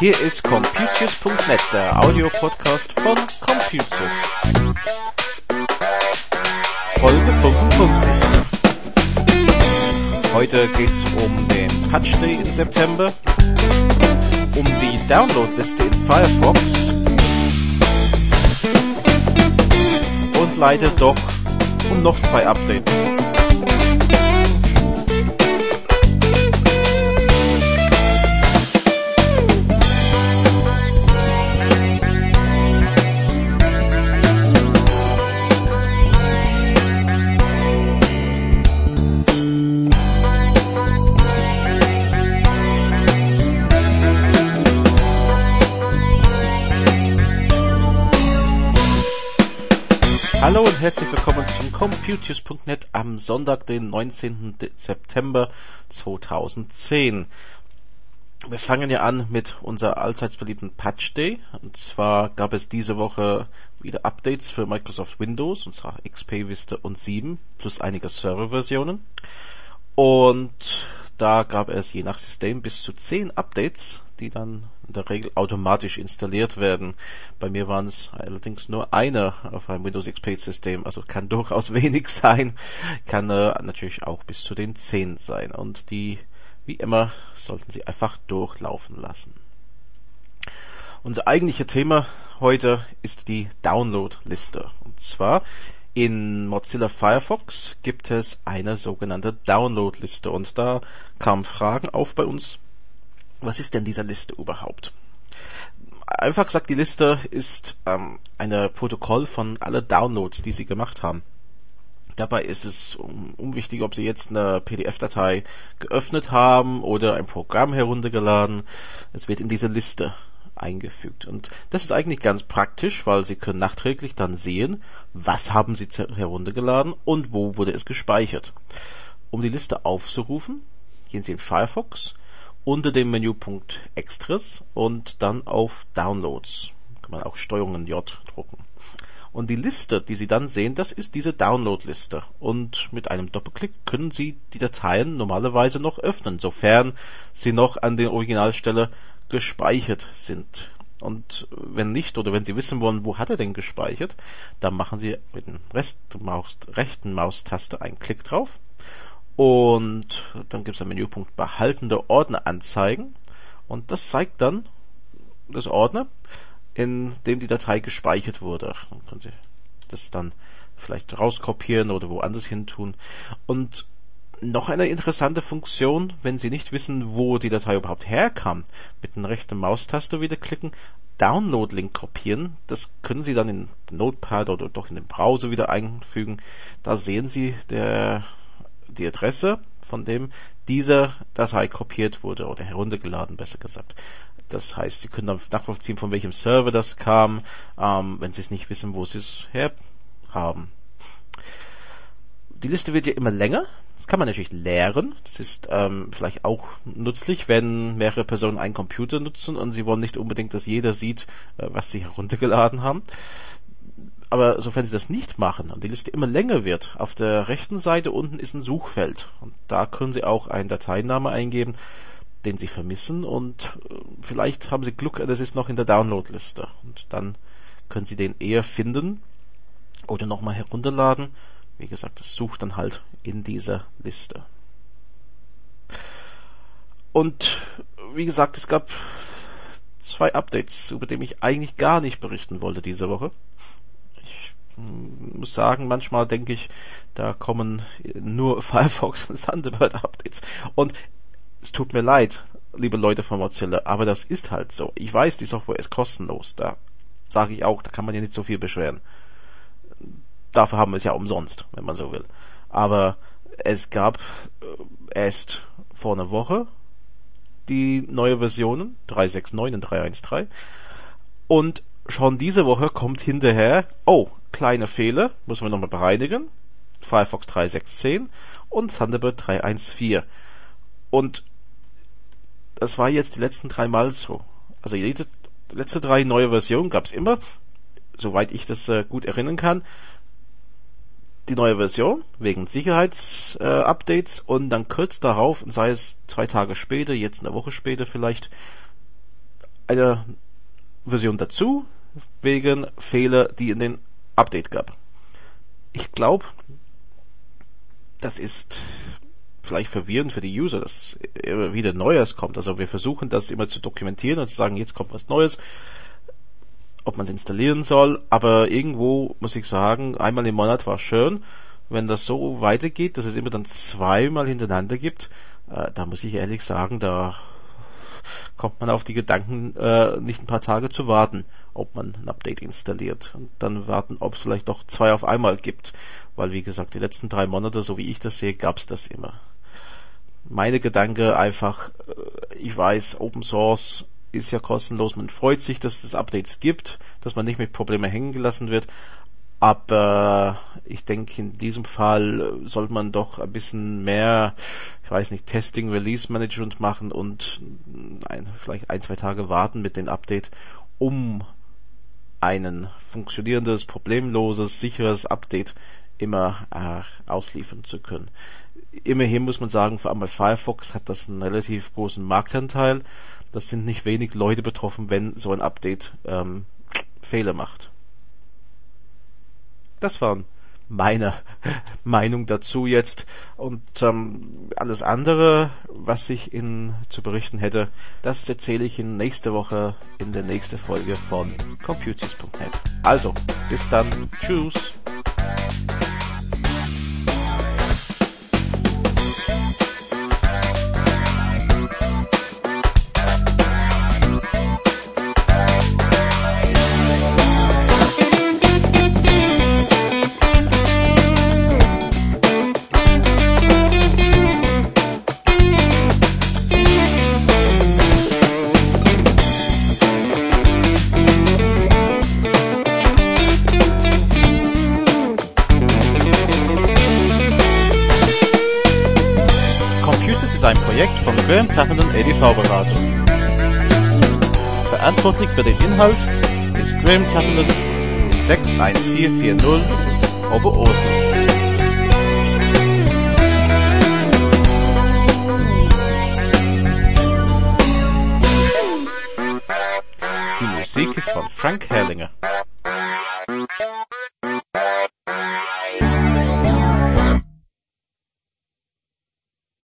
Hier ist Computius.net, der Audiopodcast von Computius. Folge 55. Heute geht's um den Patch Day im September, um die Downloadliste in Firefox leider doch um noch zwei Updates. Hallo und herzlich willkommen zum Computius.net am Sonntag, den 19. September 2010. Wir fangen ja an mit unserer allseits beliebten Patch Day. Und zwar gab es diese Woche wieder Updates für Microsoft Windows, und zwar XP, Vista und 7, plus einige Serverversionen. Und da gab es je nach System bis zu 10 Updates, die dann in der Regel automatisch installiert werden. Bei mir waren es allerdings nur eine auf einem Windows XP System, also kann durchaus wenig sein, kann äh, natürlich auch bis zu den 10 sein. Und die, wie immer, sollten Sie einfach durchlaufen lassen. Unser eigentliches Thema heute ist die Download-Liste. Und zwar in Mozilla Firefox gibt es eine sogenannte Download-Liste und da kamen Fragen auf bei uns. Was ist denn diese Liste überhaupt? Einfach gesagt, die Liste ist ähm, ein Protokoll von alle Downloads, die Sie gemacht haben. Dabei ist es unwichtig, ob Sie jetzt eine PDF-Datei geöffnet haben oder ein Programm heruntergeladen. Es wird in diese Liste eingefügt. Und das ist eigentlich ganz praktisch, weil Sie können nachträglich dann sehen, was haben Sie heruntergeladen und wo wurde es gespeichert. Um die Liste aufzurufen, gehen Sie in Firefox unter dem Menüpunkt Extras und dann auf Downloads. Kann man auch Steuerungen J drucken. Und die Liste, die Sie dann sehen, das ist diese Download-Liste. Und mit einem Doppelklick können Sie die Dateien normalerweise noch öffnen, sofern sie noch an der Originalstelle gespeichert sind. Und wenn nicht, oder wenn Sie wissen wollen, wo hat er denn gespeichert, dann machen Sie mit dem Rest Maus, rechten Maustaste einen Klick drauf. Und dann gibt es einen Menüpunkt Behaltende Ordner anzeigen. Und das zeigt dann das Ordner, in dem die Datei gespeichert wurde. Dann können Sie das dann vielleicht rauskopieren oder woanders hin tun. Und noch eine interessante Funktion, wenn Sie nicht wissen, wo die Datei überhaupt herkam, mit der rechten Maustaste wieder klicken, Download-Link kopieren. Das können Sie dann in Notepad oder doch in den Browser wieder einfügen. Da sehen Sie der, die Adresse, von dem diese Datei kopiert wurde oder heruntergeladen, besser gesagt. Das heißt, Sie können dann nachvollziehen, von welchem Server das kam, ähm, wenn Sie es nicht wissen, wo Sie es her haben. Die Liste wird ja immer länger. Das kann man natürlich leeren. Das ist ähm, vielleicht auch nützlich, wenn mehrere Personen einen Computer nutzen und sie wollen nicht unbedingt, dass jeder sieht, äh, was sie heruntergeladen haben. Aber sofern sie das nicht machen und die Liste immer länger wird, auf der rechten Seite unten ist ein Suchfeld. Und da können sie auch einen Dateiname eingeben, den sie vermissen und äh, vielleicht haben sie Glück, das ist noch in der Downloadliste. Und dann können sie den eher finden oder nochmal herunterladen wie gesagt, es sucht dann halt in dieser Liste. Und wie gesagt, es gab zwei Updates, über die ich eigentlich gar nicht berichten wollte diese Woche. Muss sagen, manchmal denke ich, da kommen nur Firefox und Thunderbird Updates. Und es tut mir leid, liebe Leute von Mozilla, aber das ist halt so. Ich weiß, die Software ist kostenlos. Da sage ich auch, da kann man ja nicht so viel beschweren dafür haben wir es ja umsonst, wenn man so will. Aber es gab äh, erst vor einer Woche die neue Versionen 369 und 313 und schon diese Woche kommt hinterher, oh, kleine Fehler, müssen wir nochmal bereinigen, Firefox 316 und Thunderbird 314. Und das war jetzt die letzten drei Mal so. Also die letzte drei neue Versionen gab es immer soweit ich das äh, gut erinnern kann, die neue Version wegen Sicherheitsupdates äh, und dann kurz darauf, sei es zwei Tage später, jetzt eine Woche später vielleicht, eine Version dazu wegen Fehler, die in den Update gab. Ich glaube, das ist vielleicht verwirrend für die User, dass immer wieder Neues kommt. Also wir versuchen das immer zu dokumentieren und zu sagen, jetzt kommt was Neues, ob man es installieren soll, aber irgendwo muss ich sagen, einmal im Monat war schön. Wenn das so weitergeht, dass es immer dann zweimal hintereinander gibt, äh, da muss ich ehrlich sagen, da kommt man auf die Gedanken, äh, nicht ein paar Tage zu warten, ob man ein Update installiert und dann warten, ob es vielleicht doch zwei auf einmal gibt, weil wie gesagt, die letzten drei Monate, so wie ich das sehe, gab's das immer. Meine Gedanke einfach, äh, ich weiß, Open Source ist ja kostenlos, man freut sich, dass es Updates gibt, dass man nicht mit Problemen hängen gelassen wird, aber ich denke, in diesem Fall sollte man doch ein bisschen mehr, ich weiß nicht, Testing, Release Management machen und ein, vielleicht ein, zwei Tage warten mit dem Update, um ein funktionierendes, problemloses, sicheres Update immer äh, ausliefern zu können immerhin muss man sagen, vor allem bei Firefox hat das einen relativ großen Marktanteil. Das sind nicht wenig Leute betroffen, wenn so ein Update ähm, Fehler macht. Das waren meine Meinung dazu jetzt und ähm, alles andere, was ich Ihnen zu berichten hätte, das erzähle ich Ihnen nächste Woche in der nächsten Folge von Computers.net. Also, bis dann, tschüss. Graham Taffenden EDV-Beratung. Verantwortlich für den Inhalt ist Graham Taffenden 61440 Oberursel. Die Musik ist von Frank Herrlinger.